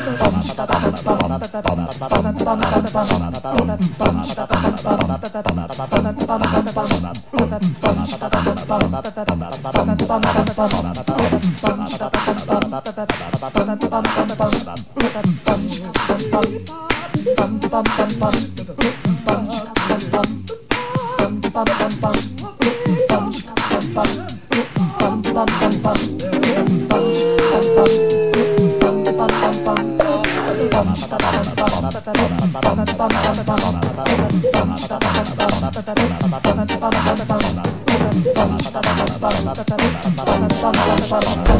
Bum bum bum bum Thank you.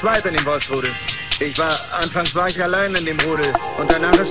zweit in dem Wolfsrudel. Ich war, anfangs war ich allein in dem Rudel und danach ist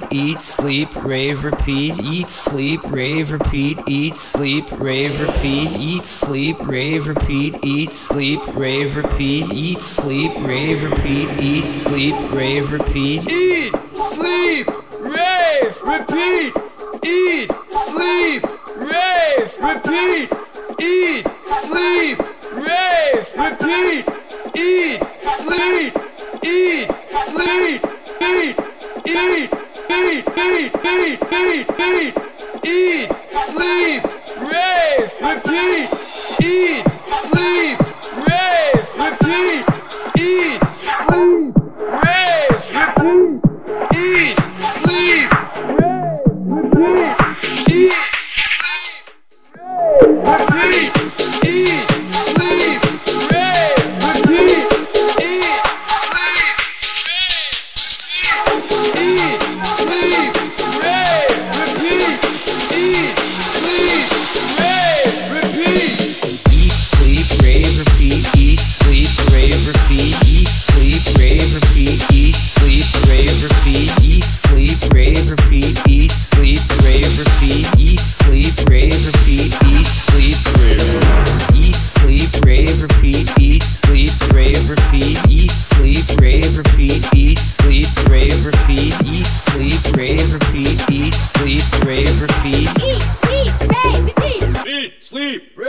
repeat, eat, sleep, rave, repeat, eat, sleep, rave, repeat, eat, sleep, rave, repeat, eat, sleep, rave, repeat, eat, sleep, rave, repeat, eat, sleep, rave, repeat, eat, sleep, rave, repeat, eat, sleep, rave, repeat, eat, sleep, rave, repeat, eat, sleep, rave, repeat, eat, sleep, eat, sleep, eat, eat eat, eat, eat, eat, eat, sleep, rave, repeat.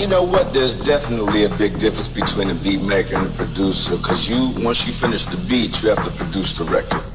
You know what? There's definitely a big difference between a beat maker and a producer. Cause you, once you finish the beat, you have to produce the record.